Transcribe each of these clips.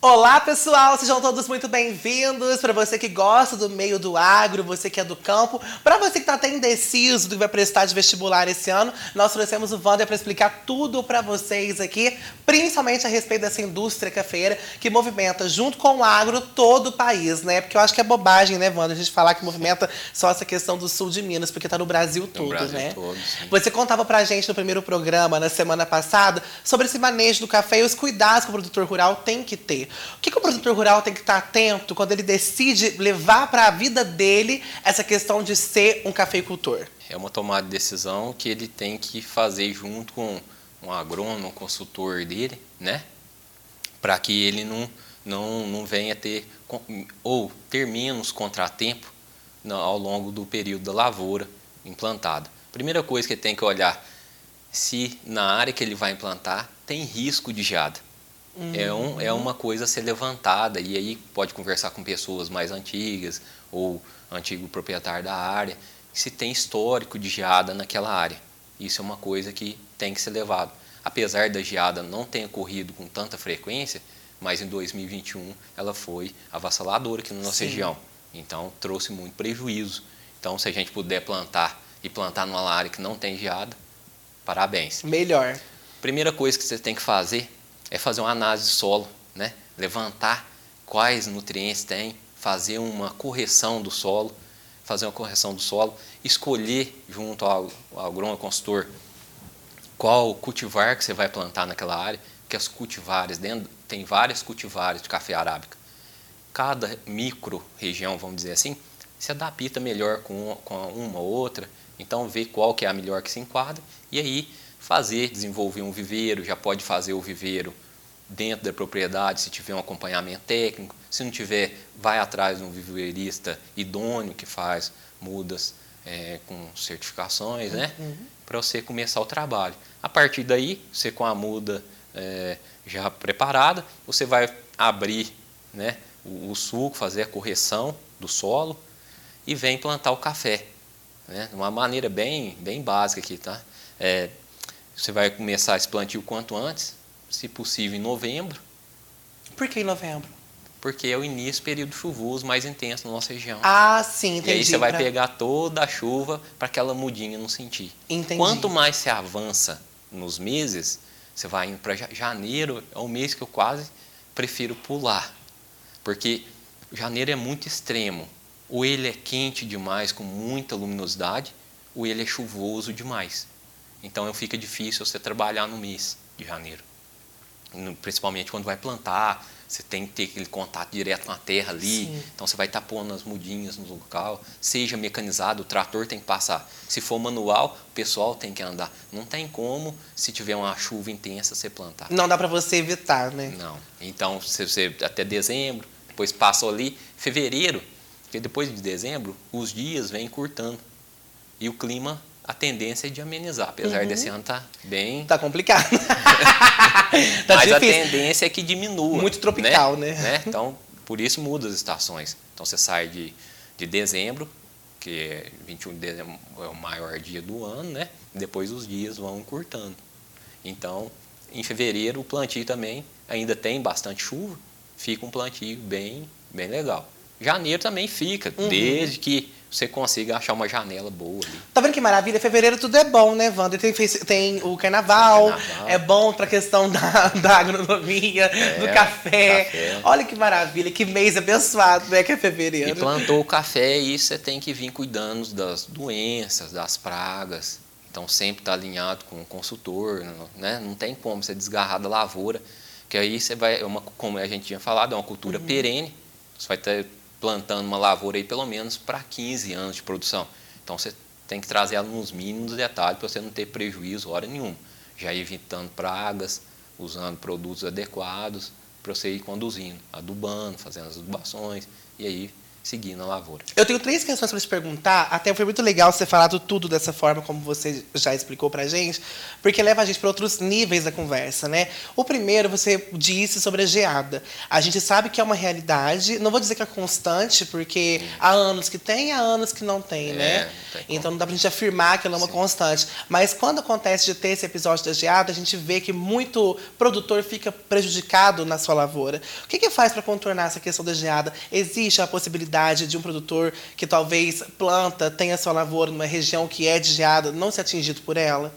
Olá, pessoal! Sejam todos muito bem-vindos. Para você que gosta do meio do agro, você que é do campo, para você que está até indeciso do que vai prestar de vestibular esse ano, nós trouxemos o Wander para explicar tudo para vocês aqui, principalmente a respeito dessa indústria cafeira que movimenta, junto com o agro, todo o país, né? Porque eu acho que é bobagem, né, Wander, a gente falar que movimenta só essa questão do sul de Minas, porque está no Brasil todo, no Brasil né? Todo, sim. Você contava pra gente no primeiro programa, na semana passada, sobre esse manejo do café e os cuidados que o produtor rural tem que ter. O que, que o produtor rural tem que estar atento quando ele decide levar para a vida dele essa questão de ser um cafeicultor? É uma tomada de decisão que ele tem que fazer junto com um agrônomo, um consultor dele, né? Para que ele não, não, não venha ter ou ter menos contratempo ao longo do período da lavoura implantada. Primeira coisa que ele tem que olhar se na área que ele vai implantar tem risco de geada. Uhum. É, um, é uma coisa a ser levantada e aí pode conversar com pessoas mais antigas ou antigo proprietário da área, se tem histórico de geada naquela área. Isso é uma coisa que tem que ser levado. Apesar da geada não ter ocorrido com tanta frequência, mas em 2021 ela foi avassaladora aqui na nossa Sim. região. Então trouxe muito prejuízo. Então se a gente puder plantar e plantar numa área que não tem geada, parabéns. Melhor. Primeira coisa que você tem que fazer é fazer uma análise de solo, né? levantar quais nutrientes tem, fazer uma correção do solo, fazer uma correção do solo, escolher junto ao, agrônomo consultor qual cultivar que você vai plantar naquela área, que as cultivares, dentro, tem várias cultivares de café arábica. Cada micro região, vamos dizer assim, se adapta melhor com, com uma ou outra, então ver qual que é a melhor que se enquadra e aí fazer, desenvolver um viveiro, já pode fazer o viveiro dentro da propriedade, se tiver um acompanhamento técnico. Se não tiver, vai atrás de um viveirista idôneo que faz mudas é, com certificações, né? Uhum. Para você começar o trabalho. A partir daí, você com a muda é, já preparada, você vai abrir né, o, o, suco, fazer a correção do solo e vem plantar o café. Né? De uma maneira bem, bem básica aqui, tá? É, você vai começar esse plantio quanto antes, se possível em novembro. Por que em novembro? Porque é o início do período chuvoso mais intenso na nossa região. Ah, sim, entendi. E aí você vai pra... pegar toda a chuva para aquela mudinha não sentir. Entendi. Quanto mais você avança nos meses, você vai indo para janeiro, é o mês que eu quase prefiro pular. Porque janeiro é muito extremo. Ou ele é quente demais, com muita luminosidade, ou ele é chuvoso demais. Então fica difícil você trabalhar no mês de janeiro principalmente quando vai plantar, você tem que ter aquele contato direto com a terra ali, Sim. então você vai estar pondo as mudinhas no local, seja mecanizado, o trator tem que passar. Se for manual, o pessoal tem que andar. Não tem como, se tiver uma chuva intensa, você plantar. Não dá para você evitar, né? Não. Então, se você até dezembro, depois passou ali, fevereiro, porque depois de dezembro, os dias vêm curtando. E o clima a tendência é de amenizar, apesar uhum. desse ano tá bem. Tá complicado. tá Mas difícil. a tendência é que diminua. Muito tropical, né? né? né? Então, por isso muda as estações. Então você sai de, de dezembro, que é 21 de dezembro é o maior dia do ano, né? Depois os dias vão encurtando. Então, em fevereiro o plantio também ainda tem bastante chuva, fica um plantio bem, bem legal. Janeiro também fica, uhum. desde que você consiga achar uma janela boa ali. Tá vendo que maravilha? Fevereiro tudo é bom, né, Wander? Tem, tem o carnaval, carnaval, é bom pra questão da, da agronomia, é, do café. café. Olha que maravilha, que mês abençoado, né, que é fevereiro. E plantou o café e você tem que vir cuidando das doenças, das pragas. Então sempre tá alinhado com o consultor, né? Não tem como você desgarrar da lavoura, que aí você vai, é uma, como a gente tinha falado, é uma cultura uhum. perene. Você vai ter plantando uma lavoura aí pelo menos para 15 anos de produção. Então você tem que trazer ela nos mínimos detalhes para você não ter prejuízo hora nenhuma. Já evitando pragas, usando produtos adequados para você ir conduzindo, adubando, fazendo as adubações. E aí, seguir na lavoura. Eu tenho três questões para te perguntar. Até foi muito legal você falado tudo dessa forma, como você já explicou para a gente, porque leva a gente para outros níveis da conversa, né? O primeiro, você disse sobre a geada. A gente sabe que é uma realidade, não vou dizer que é constante, porque há anos que tem, há anos que não tem, É, né? não tem como. então não dá para a gente afirmar que ela é uma constante. Mas quando acontece de ter esse episódio da geada, a gente vê que muito produtor fica prejudicado na sua lavoura. O que, que faz para contornar essa questão da geada? Existe a possibilidade de um produtor que talvez planta, tenha sua lavoura numa região que é de geada, não ser atingido por ela?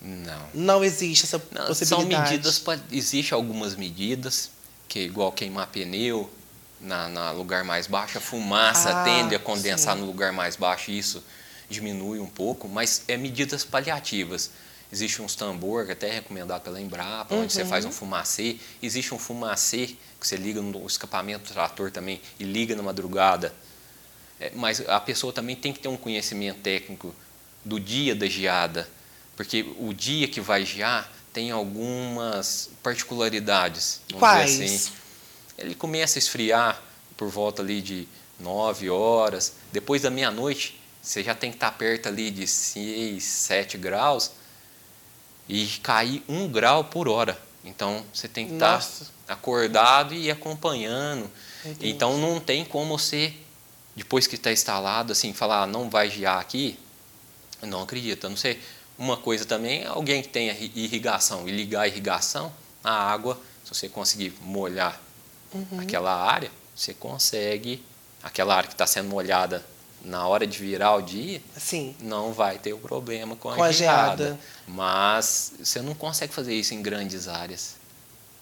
Não. Não existe essa Não, são possibilidade. medidas, pa- existe algumas medidas, que é igual queimar pneu na, na lugar mais baixo, a fumaça Ah, tende a condensar sim. no lugar mais baixo e isso diminui um pouco, mas é medidas paliativas. Existe uns tambor, que até é recomendado pela Embrapa, onde você Uhum. faz um fumacê. Existe um fumacê que você liga no escapamento do trator também e liga na madrugada. É, mas a pessoa também tem que ter um conhecimento técnico do dia da geada, porque o dia que vai gear tem algumas particularidades. Quais? assim. Ele começa a esfriar por volta ali de 9 horas. Depois da meia-noite, você já tem que estar perto ali de 6, 7 graus e cair um grau por hora. Então você tem que estar Nossa. acordado e acompanhando. Entendi. Então não tem como você, depois que está instalado, assim, falar "Ah, não vai gear aqui. Eu Não acredito. Não sei. Uma coisa também, alguém que tenha ri- irrigação e ligar a irrigação, a água, se você conseguir molhar Uhum. aquela área, você consegue, aquela área que está sendo molhada na hora de virar o dia, Sim. não vai ter o problema com a, Com a geada. geada. Mas você não consegue fazer isso em grandes áreas.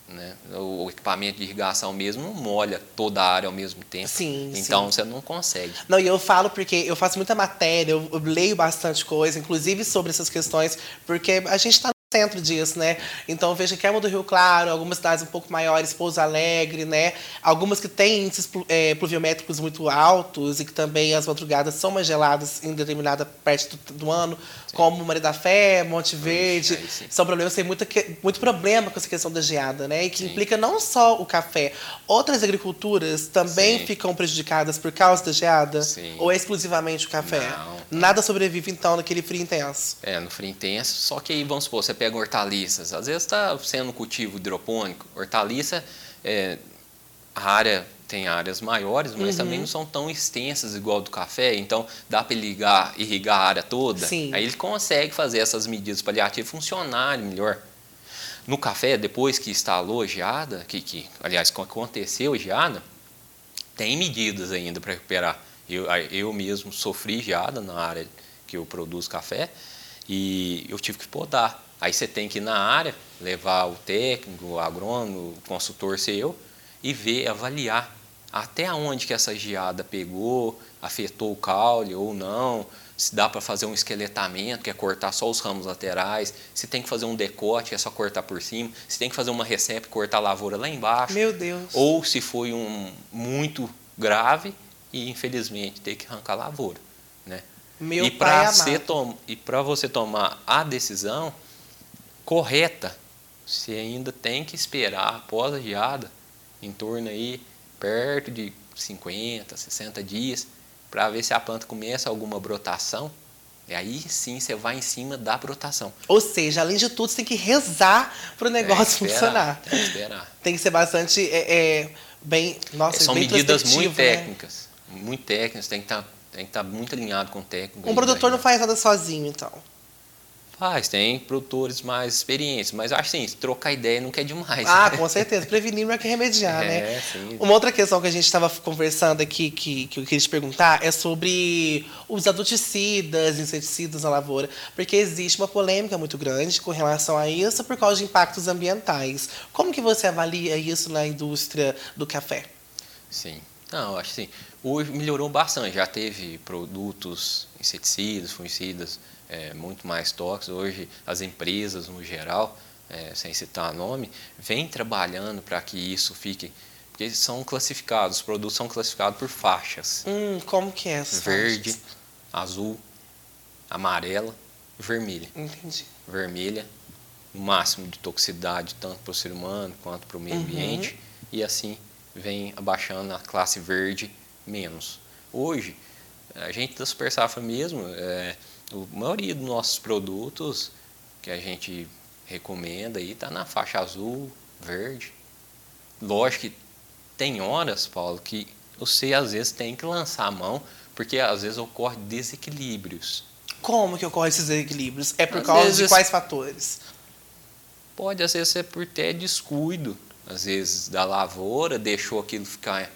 Né? O o equipamento de irrigação mesmo não molha toda a área ao mesmo tempo. Sim, então você não consegue. Não, e eu falo porque eu faço muita matéria, eu, eu leio bastante coisa, inclusive sobre essas questões, porque a gente está centro disso, né? Então eu vejo que Elmo do Rio Claro, algumas cidades um pouco maiores, Pouso Alegre, né? Algumas que têm índices eh, pluviométricos muito altos e que também as madrugadas são mais geladas em determinada parte do, do ano, como Maria da Fé, Monte Verde. aí sim. São problemas, tem muita, muito problema com essa questão da geada, né? E que Sim. implica não só o café, outras agriculturas também Sim. ficam prejudicadas por causa da geada? Sim. Ou é exclusivamente o café? Não. Nada sobrevive, então, naquele frio intenso. É, no frio intenso. Só que aí, vamos supor, você pega hortaliças. Às vezes está sendo cultivo hidropônico. Hortaliça, é, a área tem áreas maiores, mas também Uhum. não são tão extensas igual do café. Então, dá para ligar, irrigar a área toda. Sim. Aí ele consegue fazer essas medidas paliativas funcionarem melhor. No café, depois que instalou a geada, que, que aliás, aconteceu a geada, tem medidas ainda para recuperar. Eu, eu mesmo sofri geada na área que eu produzo café e eu tive que podar. Aí você tem que ir na área, levar o técnico, o agrônomo, o consultor seu e ver, avaliar até onde que essa geada pegou, afetou o caule ou não, se dá para fazer um esqueletamento, que é cortar só os ramos laterais, se tem que fazer um decote, que é só cortar por cima, se tem que fazer uma recepe, cortar a lavoura lá embaixo Meu Deus. ou se foi um muito grave e infelizmente ter que arrancar a lavoura, né? Meu e para você tom, e para você tomar a decisão correta, você ainda tem que esperar após a geada, em torno aí perto de 50, 60 dias, para ver se a planta começa alguma brotação. E aí sim você vai em cima da brotação. Ou seja, além de tudo, você tem que rezar para o negócio Tem que funcionar. esperar, Tem que esperar. Tem que ser bastante é, é, bem. Nossa, São bem medidas muito né? técnicas. Muito técnicas, tem que estar tem que estar muito alinhado com o técnico. Um produtor não faz nada sozinho, então. Faz, tem produtores mais experientes, mas eu acho assim, trocar ideia nunca é demais. Ah, com certeza. Prevenir não é que remediar, né? É, sim. Uma outra questão que a gente estava conversando aqui, que, que eu queria te perguntar, é sobre os adulticidas, inseticidas na lavoura. Porque existe uma polêmica muito grande com relação a isso por causa de impactos ambientais. Como que você avalia isso na indústria do café? Sim. Não, eu acho assim, hoje melhorou bastante. Já teve produtos inseticidas, fungicidas é, muito mais tóxicos. Hoje as empresas, no geral, é, sem citar nome, vêm trabalhando para que isso fique... Porque eles são classificados, os produtos são classificados por faixas. Hum, como que é essa? Verde, azul, amarela vermelha. Entendi. vermelha, no máximo de toxicidade, tanto para o ser humano quanto para o meio Uhum. ambiente, e assim vem abaixando a classe verde menos. Hoje, a gente da Super Safra mesmo, é, a maioria dos nossos produtos que a gente recomenda aí está na faixa azul, verde. Lógico que tem horas, Paulo, que você às vezes tem que lançar a mão, porque às vezes ocorre desequilíbrios. Como que ocorre esses desequilíbrios? É por às causa vezes, de quais fatores? Pode, às vezes, ser por ter descuido, às vezes, da lavoura, deixou aquilo ficar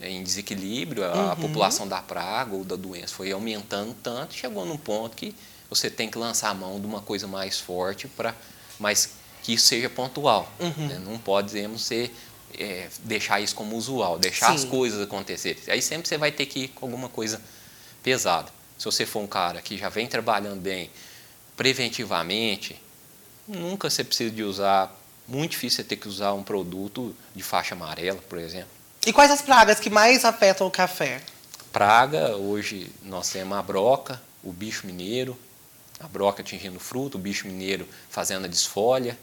em desequilíbrio, a, uhum. população da praga ou da doença foi aumentando tanto, chegou num ponto que você tem que lançar a mão de uma coisa mais forte para mas que isso seja pontual. Uhum. Né? Não podemos ser é, deixar isso como usual, deixar Sim. as coisas acontecerem. Aí sempre você vai ter que ir com alguma coisa pesada. Se você for um cara que já vem trabalhando bem preventivamente, nunca você precisa de usar, muito difícil você ter que usar um produto de faixa amarela, por exemplo. E quais as pragas que mais afetam o café? Praga, hoje nós temos a broca, o bicho mineiro, a broca atingindo o fruto, o bicho mineiro fazendo a desfolha,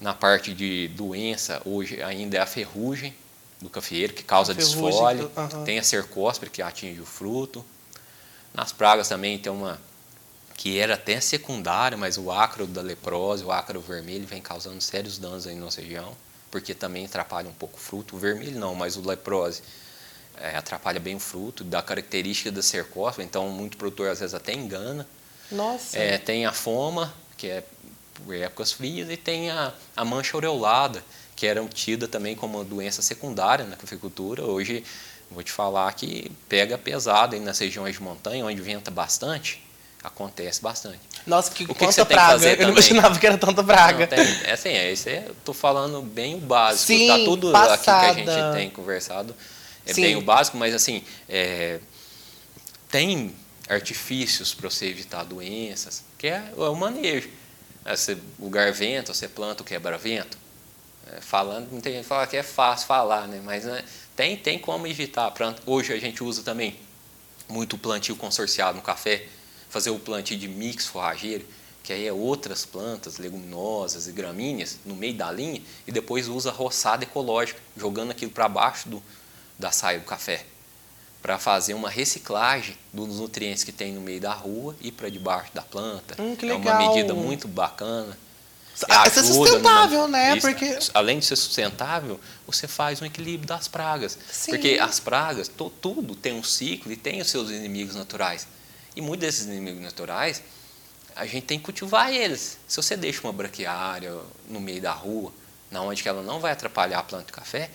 na parte de doença, hoje ainda é a ferrugem do cafeeiro, que causa desfolha. Uhum. Tem a cercóspora, que atinge o fruto. Nas pragas também tem uma que era até secundária, mas o ácaro da leprose, o ácaro vermelho, vem causando sérios danos aí na nossa região, porque também atrapalha um pouco o fruto. O vermelho não, mas o leprose é, atrapalha bem o fruto, dá característica da cercóspora, então muito produtor às vezes até engana. Nossa. É, tem a foma, que é por épocas frias, e tem a, a mancha aureolada, que era tida também como uma doença secundária na cafeicultura. Hoje, vou te falar que pega pesado aí nas regiões de montanha, onde venta bastante, acontece bastante. Nossa, que, o que, que você praga. Tem que eu não imaginava que era tanta praga. Não, tem, é assim, é, isso é, tô falando bem o básico. Sim, tá tudo passada. aqui que a gente tem conversado. É Sim. bem o básico, mas assim, é, tem artifícios para você evitar doenças, que é, é o manejo. É, você, o garvento, você planta o quebra-vento. É, falando, muita gente fala que é fácil falar, né? mas né, tem, tem como evitar. Hoje a gente usa também muito plantio consorciado no café, fazer o plantio de mix forrageiro, que aí é outras plantas leguminosas e gramíneas no meio da linha, e depois usa roçada ecológica, jogando aquilo para baixo do, da saia do café para fazer uma reciclagem dos nutrientes que tem no meio da rua e para debaixo da planta. Hum, é uma medida muito bacana. É, é sustentável, numa, né? Isso, porque... Além de ser sustentável, você faz um equilíbrio das pragas. Sim. Porque as pragas, to, tudo tem um ciclo e tem os seus inimigos naturais. E muitos desses inimigos naturais, a gente tem que cultivar eles. Se você deixa uma braquiária no meio da rua, na onde ela não vai atrapalhar a planta de café,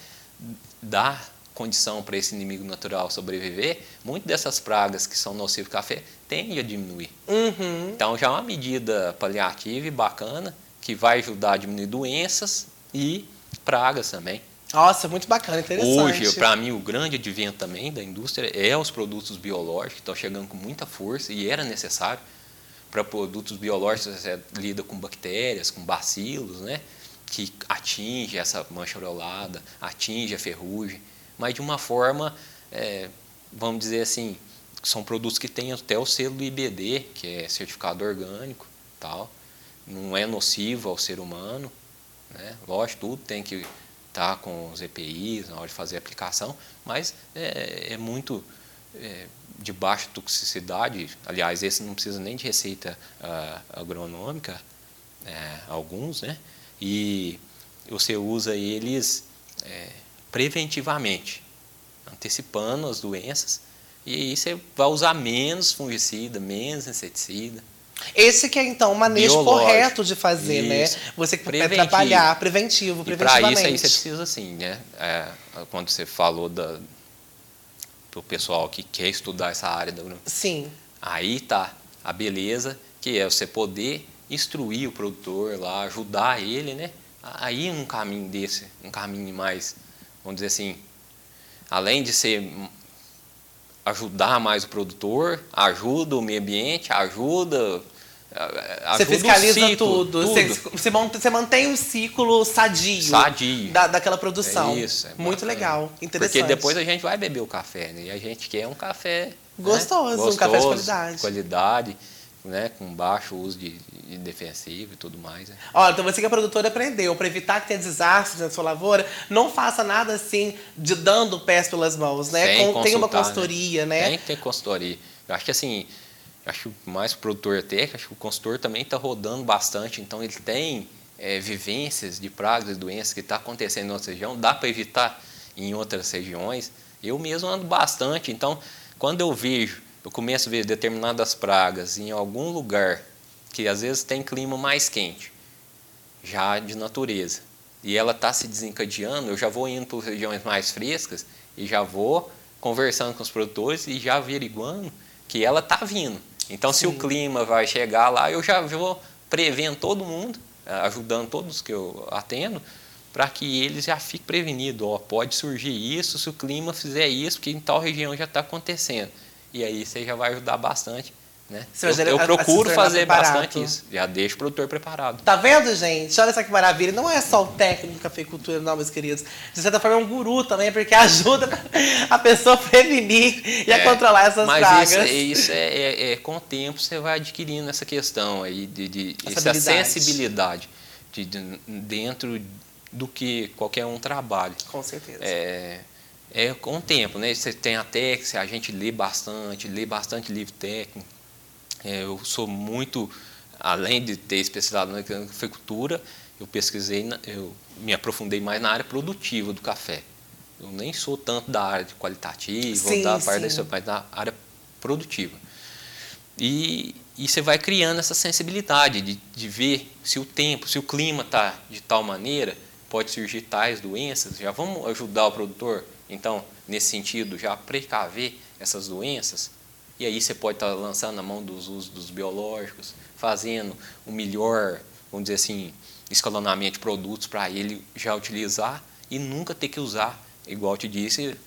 dá condição para esse inimigo natural sobreviver, muitas dessas pragas que são nocivas ao café tendem a diminuir. Uhum. Então já é uma medida paliativa e bacana que vai ajudar a diminuir doenças e pragas também. Nossa, muito bacana, interessante. Hoje, para mim, o grande advento também da indústria é os produtos biológicos, que estão chegando com muita força e era necessário. Para produtos biológicos, você lida com bactérias, com bacilos, né? que atinge essa mancha aureolada, atinge a ferrugem mas de uma forma, é, vamos dizer assim, são produtos que têm até o selo do IBD, que é certificado orgânico, tal. Não é nocivo ao ser humano, né? Lógico, tudo tem que tá com os EPIs na hora de fazer a aplicação, mas é, é muito é, de baixa toxicidade. Aliás, esse não precisa nem de receita uh, agronômica, é, alguns, né? E você usa eles é, preventivamente, antecipando as doenças. E aí você vai usar menos fungicida, menos inseticida. Esse que é então o manejo Biológico. correto de fazer, né? isso. né? Você que vai trabalhar preventivo, preventivamente. Para isso aí você precisa assim, né? É, quando você falou da o pessoal que quer estudar essa área da Sim. Aí tá a beleza que é você poder instruir o produtor lá, ajudar ele, né? Aí um caminho desse, um caminho mais vamos dizer assim, além de ser ajudar mais o produtor, ajuda o meio ambiente, Ajuda você fiscaliza ciclo, tudo. tudo. Você, você, mantém um ciclo sadio, sadio. Da, daquela produção. É isso. É Muito legal. Interessante. Porque depois a gente vai beber o café, né? E a gente quer um café gostoso, né? gostoso um café de qualidade. Qualidade, né, com baixo uso de, de defensivo e tudo mais. Né? Olha, então você que é produtora aprendeu, para evitar que tenha desastres na sua lavoura, não faça nada assim de dando pés pelas mãos, né? Com, tem uma né? consultoria, né? Tem que ter consultoria. Eu acho que assim, acho que mais o produtor técnico, acho que o consultor também está rodando bastante, então ele tem é, vivências de pragas e doenças que está acontecendo em outra região, dá para evitar em outras regiões. Eu mesmo ando bastante, então quando eu vejo, eu começo a ver determinadas pragas em algum lugar que às vezes tem clima mais quente, já de natureza, e ela está se desencadeando, eu já vou indo para regiões mais frescas e já vou conversando com os produtores e já averiguando que ela está vindo. Então, Sim. se o clima vai chegar lá, eu já vou prevendo todo mundo, eh, ajudando todos que eu atendo, para que eles já fiquem prevenidos. Ó, pode surgir isso se o clima fizer isso, porque em tal região já está acontecendo. E aí você já vai ajudar bastante né? Eu, eu, procuro fazer preparado. bastante isso. Já deixo o produtor preparado. Tá vendo, gente? Olha só que maravilha. Não é só o técnico de cafeicultura, não, meus queridos. De certa forma, é um guru também, porque ajuda a pessoa a prevenir e é, a controlar essas mas pragas. Mas isso, isso é, é, é, com o tempo você vai adquirindo essa questão aí, de, de essa sensibilidade de, de, dentro do que qualquer um trabalha. Com certeza. É, é com o tempo, né? Você tem a técnica, a gente lê bastante, lê bastante livro técnico é, eu sou muito, além de ter especializado na agricultura, eu pesquisei, eu me aprofundei mais na área produtiva do café. Eu nem sou tanto da área de qualitativa, sim, ou da parte desse, mas da área produtiva. E, e você vai criando essa sensibilidade de, de ver se o tempo, se o clima está de tal maneira, pode surgir tais doenças, já vamos ajudar o produtor, então, nesse sentido, já precaver essas doenças, e aí você pode estar tá lançando na mão dos usos dos biológicos, fazendo o melhor, vamos dizer assim, escalonamento de produtos para ele já utilizar e nunca ter que usar, igual eu te disse,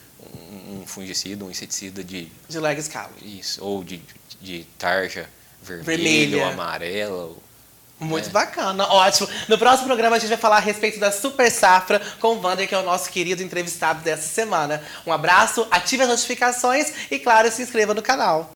um fungicida, um inseticida de... De larga escala. Isso, ou de, de tarja vermelha, vermelha. ou amarela, muito é. bacana, ótimo. No próximo programa a gente vai falar a respeito da Super Safra com o Wander, que é o nosso querido entrevistado dessa semana. Um abraço, ative as notificações e, claro, se inscreva no canal.